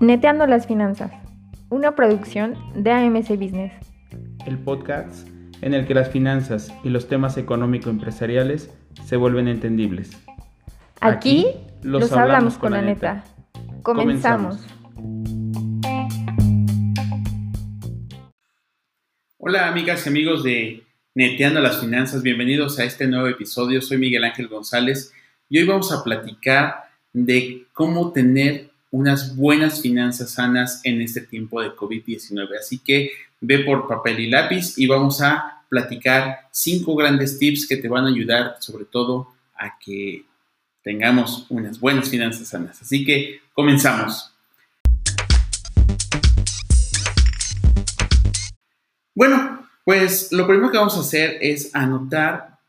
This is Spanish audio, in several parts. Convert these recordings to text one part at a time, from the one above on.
Neteando las finanzas, una producción de AMC Business. El podcast en el que las finanzas y los temas económico-empresariales se vuelven entendibles. Aquí, los, hablamos, con la neta. Comenzamos. Hola amigas y amigos de Neteando las Finanzas, bienvenidos a este nuevo episodio. Soy Miguel Ángel González y hoy vamos a platicar de cómo tener unas buenas finanzas sanas en este tiempo de COVID-19. Así que ve por papel y lápiz y vamos a platicar cinco grandes tips que te van a ayudar sobre todo a que tengamos unas buenas finanzas sanas. Así que comenzamos. Bueno, pues lo primero que vamos a hacer es anotar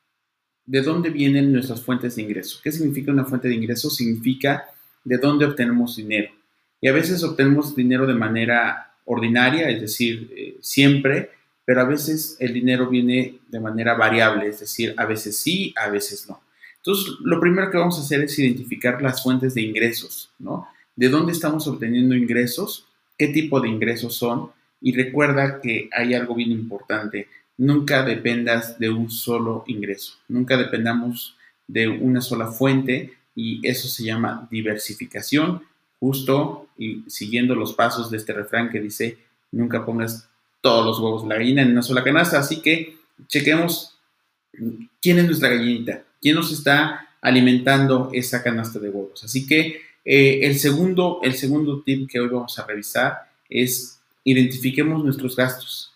de dónde vienen nuestras fuentes de ingreso. ¿Qué significa una fuente de ingreso? Significa de dónde obtenemos dinero. Y a veces obtenemos dinero de manera ordinaria, es decir, eh, siempre, pero a veces el dinero viene de manera variable, es decir, a veces sí, a veces no. Entonces, lo primero que vamos a hacer es identificar las fuentes de ingresos, ¿no? ¿De dónde estamos obteniendo ingresos? ¿Qué tipo de ingresos son? Y recuerda que hay algo bien importante, nunca dependas de un solo ingreso, nunca dependamos de una sola fuente, y eso se llama diversificación, justo y siguiendo los pasos de este refrán que dice, nunca pongas todos los huevos de la gallina en una sola canasta, así que chequemos quién es nuestra gallinita, quién nos está alimentando esa canasta de huevos. Así que eh, el, segundo, el segundo tip que hoy vamos a revisar es identifiquemos nuestros gastos.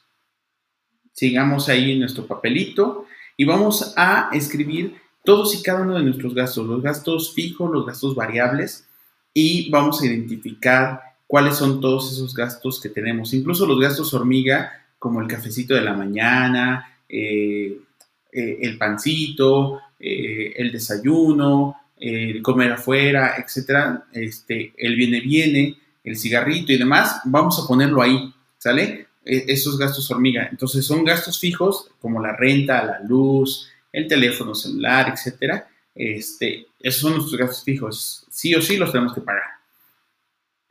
Sigamos ahí en nuestro papelito y vamos a escribir todos y cada uno de nuestros gastos, los gastos fijos, los gastos variables, y vamos a identificar cuáles son todos esos gastos que tenemos, incluso los gastos hormiga, como el cafecito de la mañana, eh, eh, el pancito, eh, el desayuno, el comer afuera, etcétera, este, el viene viene, el cigarrito y demás, vamos a ponerlo ahí, ¿sale? E, esos gastos hormiga. Entonces son gastos fijos como la renta, la luz, el teléfono celular, etcétera. Este, esos son nuestros gastos fijos. Sí o sí los tenemos que pagar.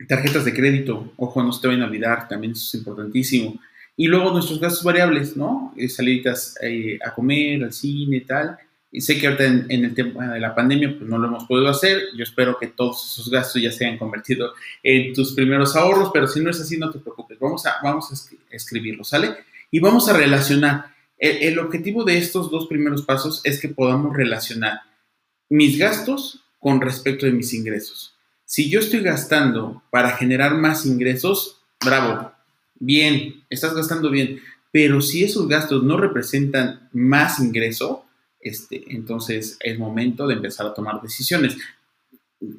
Tarjetas de crédito, ojo, no se te vayan a olvidar, también eso es importantísimo. Y luego nuestros gastos variables, ¿no? Eh, saliditas eh, a comer, al cine, tal. Y sé que ahorita en, el tema de la pandemia pues no lo hemos podido hacer. Yo espero que todos esos gastos ya se hayan convertido en tus primeros ahorros, pero si no es así, no te preocupes. Vamos a, vamos a escribirlo, ¿sale? Y vamos a relacionar el, objetivo de estos dos primeros pasos es que podamos relacionar mis gastos con respecto de mis ingresos. Si yo estoy gastando para generar más ingresos, bravo, bien, estás gastando bien. Pero si esos gastos no representan más ingreso, este, entonces es momento de empezar a tomar decisiones.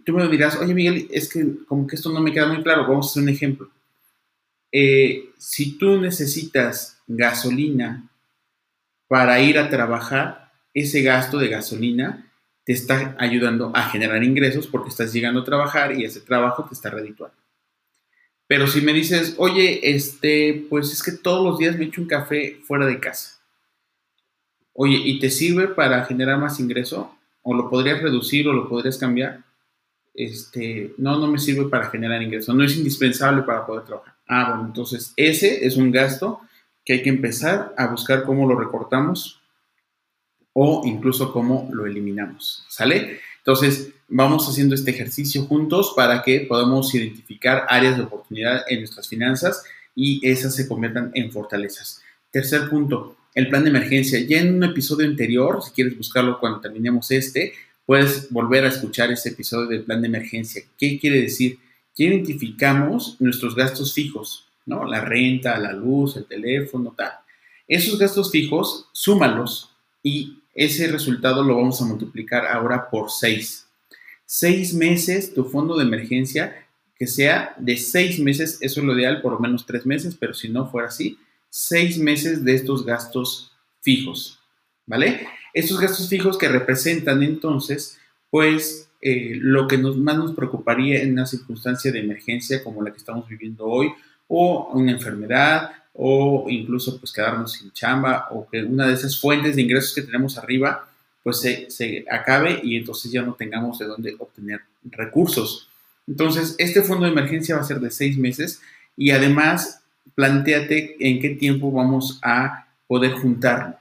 Tú me dirás, oye Miguel, es que como que esto no me queda muy claro. Vamos a hacer un ejemplo. Eh, si tú necesitas gasolina para ir a trabajar, ese gasto de gasolina te está ayudando a generar ingresos porque estás llegando a trabajar y ese trabajo te está redituando. Pero si me dices, oye, este, pues es que todos los días me echo un café fuera de casa. Oye, ¿y te sirve para generar más ingreso? ¿O lo podrías reducir o lo podrías cambiar? Este, no, no me sirve para generar ingreso. No es indispensable para poder trabajar. Ah, bueno, entonces ese es un gasto que hay que empezar a buscar cómo lo recortamos o incluso cómo lo eliminamos. ¿Sale? Entonces, vamos haciendo este ejercicio juntos para que podamos identificar áreas de oportunidad en nuestras finanzas y esas se conviertan en fortalezas. Tercer punto, el plan de emergencia. Ya en un episodio anterior, si quieres buscarlo cuando terminemos este, puedes volver a escuchar ese episodio del plan de emergencia. ¿Qué quiere decir? Que identificamos nuestros gastos fijos, ¿no? La renta, la luz, el teléfono, tal. Esos gastos fijos, súmalos y ese resultado lo vamos a multiplicar ahora por 6. Seis meses, tu fondo de emergencia, que sea de seis meses, eso es lo ideal, por lo menos tres meses, pero si no fuera así, seis meses de estos gastos fijos, ¿vale? Estos gastos fijos que representan entonces, pues, eh, lo que nos, más nos preocuparía en una circunstancia de emergencia como la que estamos viviendo hoy, o una enfermedad o incluso pues quedarnos sin chamba o que una de esas fuentes de ingresos que tenemos arriba pues se, se acabe y entonces ya no tengamos de dónde obtener recursos. Entonces, este fondo de emergencia va a ser de seis meses y además planteate en qué tiempo vamos a poder juntarlo.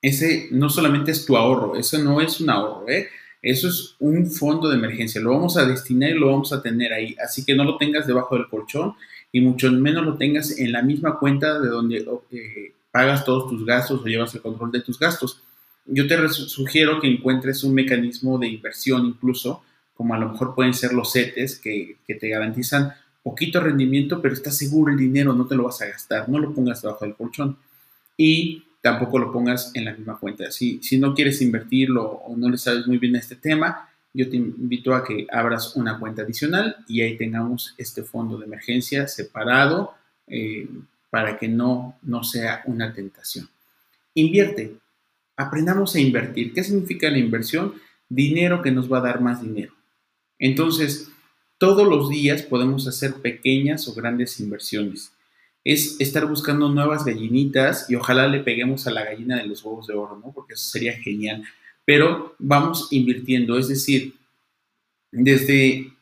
Ese no solamente es tu ahorro, eso no es un ahorro, ¿eh? Eso es un fondo de emergencia. Lo vamos a destinar y lo vamos a tener ahí. Así que no lo tengas debajo del colchón y mucho menos lo tengas en la misma cuenta de donde eh, pagas todos tus gastos o llevas el control de tus gastos. Yo te sugiero que encuentres un mecanismo de inversión incluso, como a lo mejor pueden ser los CETES, que, que te garantizan poquito rendimiento, pero estás seguro el dinero, no te lo vas a gastar, no lo pongas debajo del colchón. Y tampoco lo pongas en la misma cuenta. Si, no quieres invertirlo o no le sabes muy bien a este tema, yo te invito a que abras una cuenta adicional y ahí tengamos este fondo de emergencia separado eh, para que no, no sea una tentación. Invierte. Aprendamos a invertir. ¿Qué significa la inversión? Dinero que nos va a dar más dinero. Entonces, todos los días podemos hacer pequeñas o grandes inversiones. Es estar buscando nuevas gallinitas y ojalá le peguemos a la gallina de los huevos de oro, ¿no? Porque eso sería genial. Pero vamos invirtiendo, es decir, desde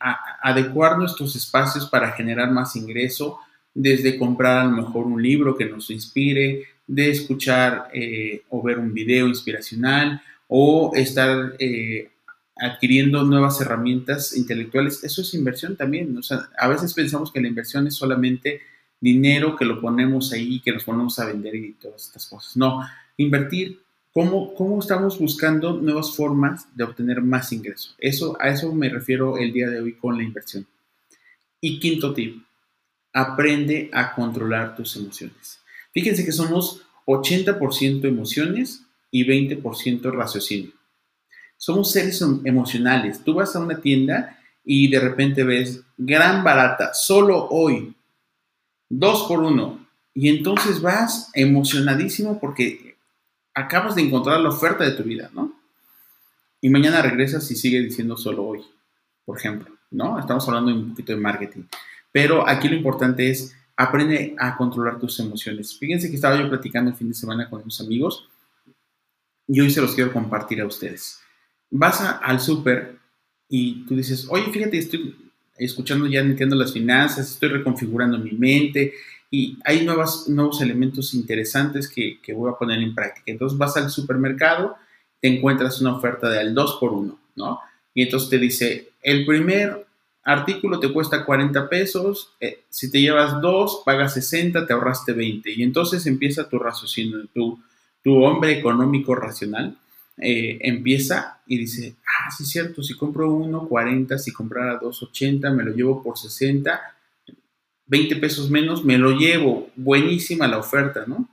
adecuar nuestros espacios para generar más ingreso, desde comprar a lo mejor un libro que nos inspire, de escuchar eh, o ver un video inspiracional o estar eh, adquiriendo nuevas herramientas intelectuales, eso es inversión también. A veces pensamos que la inversión es solamente dinero que lo ponemos ahí, que nos ponemos a vender y todas estas cosas. No, invertir, ¿cómo, cómo estamos buscando nuevas formas de obtener más ingreso? Eso, a eso me refiero el día de hoy con la inversión. Y quinto tip, aprende a controlar tus emociones. Fíjense que somos 80% emociones y 20% raciocinio. Somos seres em, emocionales. Tú vas a una tienda y de repente ves gran barata, solo hoy, dos por uno. Y entonces vas emocionadísimo porque acabas de encontrar la oferta de tu vida, ¿no? Y mañana regresas y sigue diciendo solo hoy, por ejemplo, ¿no? Estamos hablando un poquito de marketing. Pero aquí lo importante es aprende a controlar tus emociones. Fíjense que estaba yo platicando el fin de semana con unos amigos y hoy se los quiero compartir a ustedes vas al súper y tú dices, oye, fíjate, estoy escuchando ya, entiendo las finanzas, estoy reconfigurando mi mente y hay nuevas, nuevos elementos interesantes que, que voy a poner en práctica. Entonces vas al supermercado, te encuentras una oferta de al 2 por 1, ¿no? Y entonces te dice, el primer artículo te cuesta 40 pesos, eh, si te llevas dos, pagas 60, te ahorraste 20. Y entonces empieza tu raciocinio, tu, tu hombre económico racional eh, empieza y dice, ah, sí es cierto, si compro uno, 40, si comprara dos, 80, me lo llevo por 60, 20 pesos menos, me lo llevo, buenísima la oferta, ¿no?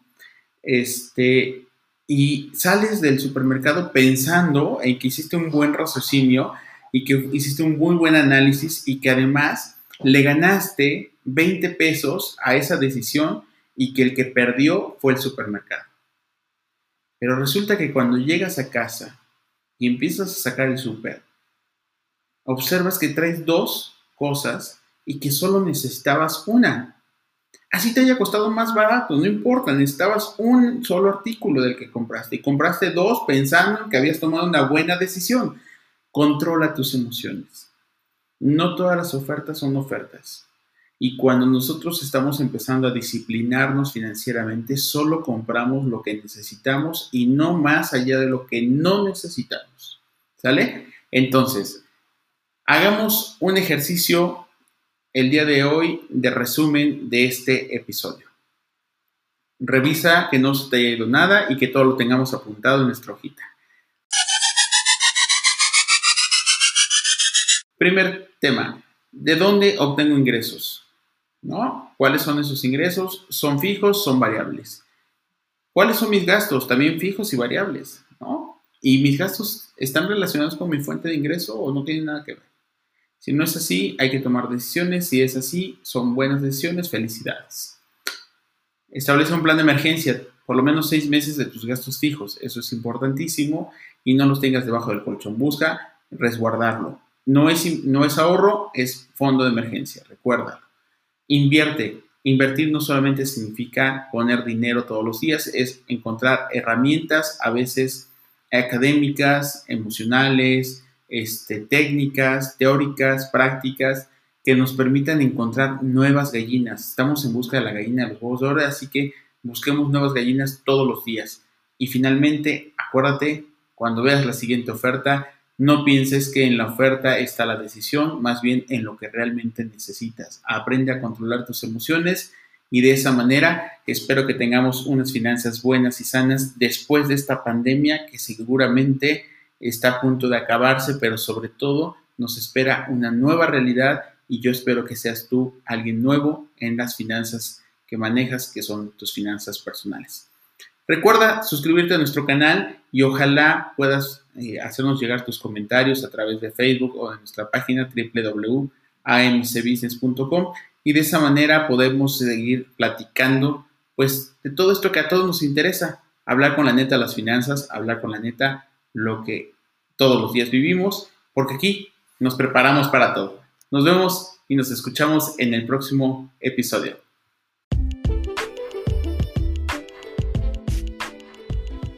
Este, y sales del supermercado pensando en que hiciste un buen raciocinio y que hiciste un muy buen análisis y que además le ganaste 20 pesos a esa decisión y que el que perdió fue el supermercado. Pero resulta que cuando llegas a casa y empiezas a sacar el súper, observas que traes dos cosas y que solo necesitabas una. Así te haya costado más barato, no importa, necesitabas un solo artículo del que compraste y compraste dos pensando que habías tomado una buena decisión. Controla tus emociones. No todas las ofertas son ofertas. Y cuando nosotros estamos empezando a disciplinarnos financieramente, solo compramos lo que necesitamos y no más allá de lo que no necesitamos. ¿Sale? Entonces, hagamos un ejercicio el día de hoy de resumen de este episodio. Revisa que no se te haya ido nada y que todo lo tengamos apuntado en nuestra hojita. Primer tema, ¿de dónde obtengo ingresos? ¿No? ¿Cuáles son esos ingresos? ¿Son fijos? ¿Son variables? ¿Cuáles son mis gastos? También fijos y variables, ¿no? ¿Y mis gastos están relacionados con mi fuente de ingreso o no tienen nada que ver? Si no es así, hay que tomar decisiones. Si es así, son buenas decisiones. Felicidades. Establece un plan de emergencia, por lo menos seis meses de tus gastos fijos. Eso es importantísimo y no los tengas debajo del colchón. Busca resguardarlo. No es, no es ahorro, es fondo de emergencia. Recuérdalo. Invierte. Invertir no solamente significa poner dinero todos los días, es encontrar herramientas, a veces académicas, emocionales, este, técnicas, teóricas, prácticas, que nos permitan encontrar nuevas gallinas. Estamos en busca de la gallina de los huevos de oro, así que busquemos nuevas gallinas todos los días. Y finalmente, acuérdate, cuando veas la siguiente oferta, no pienses que en la oferta está la decisión, más bien en lo que realmente necesitas. Aprende a controlar tus emociones y de esa manera espero que tengamos unas finanzas buenas y sanas después de esta pandemia que seguramente está a punto de acabarse, pero sobre todo nos espera una nueva realidad y yo espero que seas tú alguien nuevo en las finanzas que manejas, que son tus finanzas personales. Recuerda suscribirte a nuestro canal y ojalá puedas eh, hacernos llegar tus comentarios a través de Facebook o de nuestra página www.amcbusiness.com y de esa manera podemos seguir platicando pues de todo esto que a todos nos interesa, hablar con la neta las finanzas, hablar con la neta lo que todos los días vivimos, porque aquí nos preparamos para todo. Nos vemos y nos escuchamos en el próximo episodio.